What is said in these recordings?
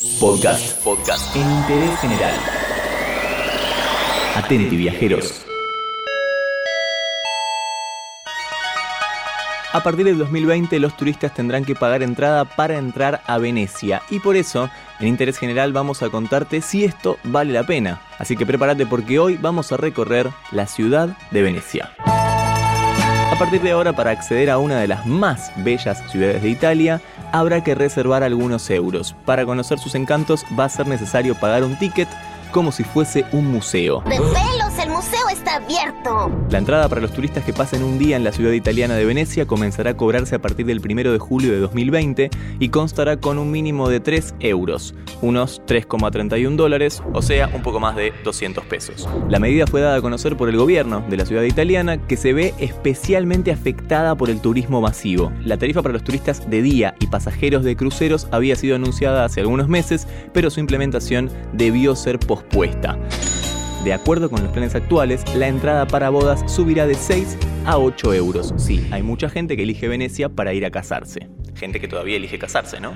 Podcast. Podcast. En interés general. Atenti, viajeros. A partir del 2020 los turistas tendrán que pagar entrada para entrar a Venecia y por eso en Interés General vamos a contarte si esto vale la pena. Así que prepárate porque hoy vamos a recorrer la ciudad de Venecia. A partir de ahora para acceder a una de las más bellas ciudades de Italia habrá que reservar algunos euros. Para conocer sus encantos va a ser necesario pagar un ticket como si fuese un museo. ¡De pelos! ¡El museo está abierto! La entrada para los turistas que pasen un día en la ciudad italiana de Venecia comenzará a cobrarse a partir del 1 de julio de 2020 y constará con un mínimo de 3 euros, unos 3,31 dólares, o sea, un poco más de 200 pesos. La medida fue dada a conocer por el gobierno de la ciudad italiana que se ve especialmente afectada por el turismo masivo. La tarifa para los turistas de día y pasajeros de cruceros había sido anunciada hace algunos meses, pero su implementación debió ser De acuerdo con los planes actuales, la entrada para bodas subirá de 6 a 8 euros. Sí, hay mucha gente que elige Venecia para ir a casarse. Gente que todavía elige casarse, ¿no?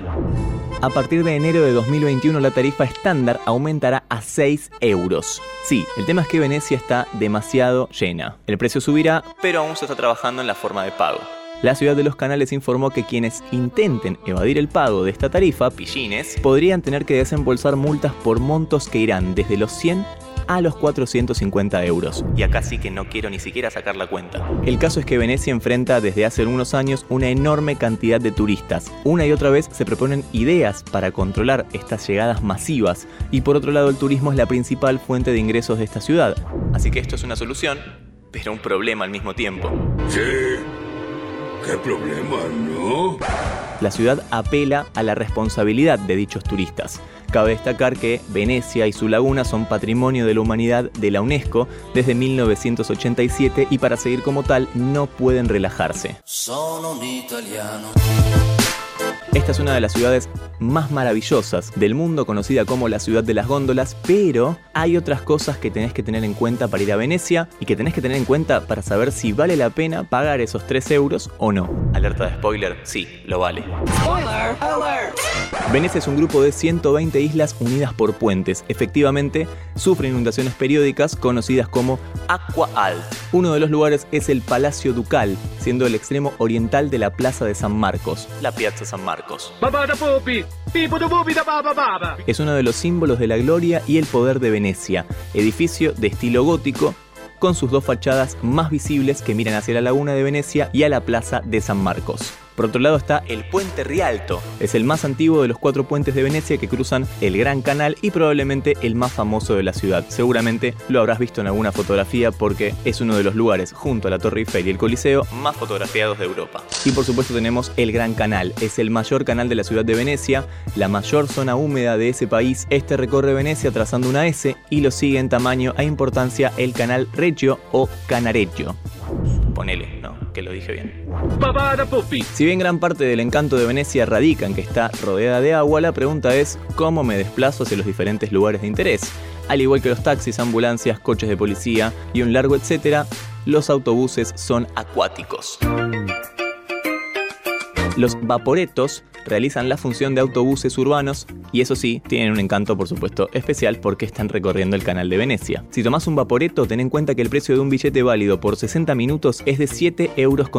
A partir de enero de 2021 la tarifa estándar aumentará a 6 euros. Sí, el tema es que Venecia está demasiado llena. El precio subirá, pero aún se está trabajando en la forma de pago. La ciudad de los canales informó que quienes intenten evadir el pago de esta tarifa, pillines, podrían tener que desembolsar multas por montos que irán desde los 100 a los 450 euros. Y acá sí que no quiero ni siquiera sacar la cuenta. El caso es que Venecia enfrenta desde hace unos años una enorme cantidad de turistas. Una y otra vez se proponen ideas para controlar estas llegadas masivas. Y por otro lado el turismo es la principal fuente de ingresos de esta ciudad. Así que esto es una solución, pero un problema al mismo tiempo. Sí. ¿Qué problema, no? La ciudad apela a la responsabilidad de dichos turistas. Cabe destacar que Venecia y su laguna son patrimonio de la humanidad de la UNESCO desde 1987 y para seguir como tal no pueden relajarse. Esta es una de las ciudades más maravillosas del mundo, conocida como la ciudad de las góndolas, pero hay otras cosas que tenés que tener en cuenta para ir a Venecia y que tenés que tener en cuenta para saber si vale la pena pagar esos 3 euros o no. Alerta de spoiler, sí, lo vale. Spoiler alert. Venecia es un grupo de 120 islas unidas por puentes. Efectivamente, sufre inundaciones periódicas conocidas como Aqua Alt. Uno de los lugares es el Palacio Ducal, siendo el extremo oriental de la Plaza de San Marcos, la Piazza San Marcos. Es uno de los símbolos de la gloria y el poder de Venecia, edificio de estilo gótico con sus dos fachadas más visibles que miran hacia la laguna de Venecia y a la plaza de San Marcos. Por otro lado está el Puente Rialto. Es el más antiguo de los cuatro puentes de Venecia que cruzan el Gran Canal y probablemente el más famoso de la ciudad. Seguramente lo habrás visto en alguna fotografía porque es uno de los lugares, junto a la Torre Eiffel y el Coliseo, más fotografiados de Europa. Y por supuesto tenemos el Gran Canal. Es el mayor canal de la ciudad de Venecia, la mayor zona húmeda de ese país. Este recorre Venecia trazando una S y lo sigue en tamaño e importancia el Canal Reggio o Canareggio. Ponele, que lo dije bien. Si bien gran parte del encanto de Venecia radica en que está rodeada de agua, la pregunta es cómo me desplazo hacia los diferentes lugares de interés. Al igual que los taxis, ambulancias, coches de policía y un largo etcétera, los autobuses son acuáticos. Los vaporetos realizan la función de autobuses urbanos y eso sí, tienen un encanto por supuesto especial porque están recorriendo el canal de Venecia. Si tomás un vaporeto, ten en cuenta que el precio de un billete válido por 60 minutos es de 7,50 euros.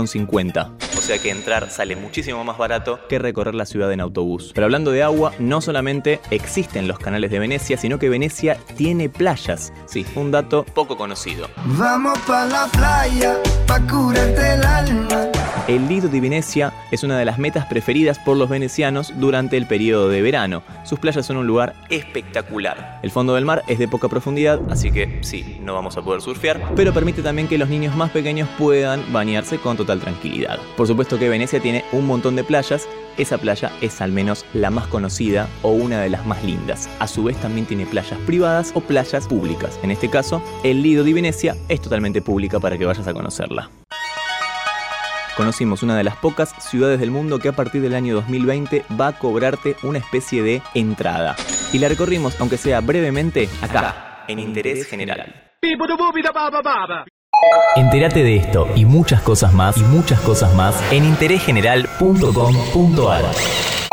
O sea que entrar sale muchísimo más barato que recorrer la ciudad en autobús. Pero hablando de agua, no solamente existen los canales de Venecia, sino que Venecia tiene playas. Sí, un dato poco conocido. Vamos pa' la playa, pa' curarte el alma. El Lido di Venecia es una de las metas preferidas por los venecianos durante el periodo de verano. Sus playas son un lugar espectacular. El fondo del mar es de poca profundidad, así que sí, no vamos a poder surfear, pero permite también que los niños más pequeños puedan bañarse con total tranquilidad. Por supuesto que Venecia tiene un montón de playas, esa playa es al menos la más conocida o una de las más lindas. A su vez también tiene playas privadas o playas públicas. En este caso, el Lido di Venecia es totalmente pública para que vayas a conocerla conocimos una de las pocas ciudades del mundo que a partir del año 2020 va a cobrarte una especie de entrada. Y la recorrimos, aunque sea brevemente, acá, en Interés General. Entérate de esto y muchas cosas más y muchas cosas más en interésgeneral.com.ar.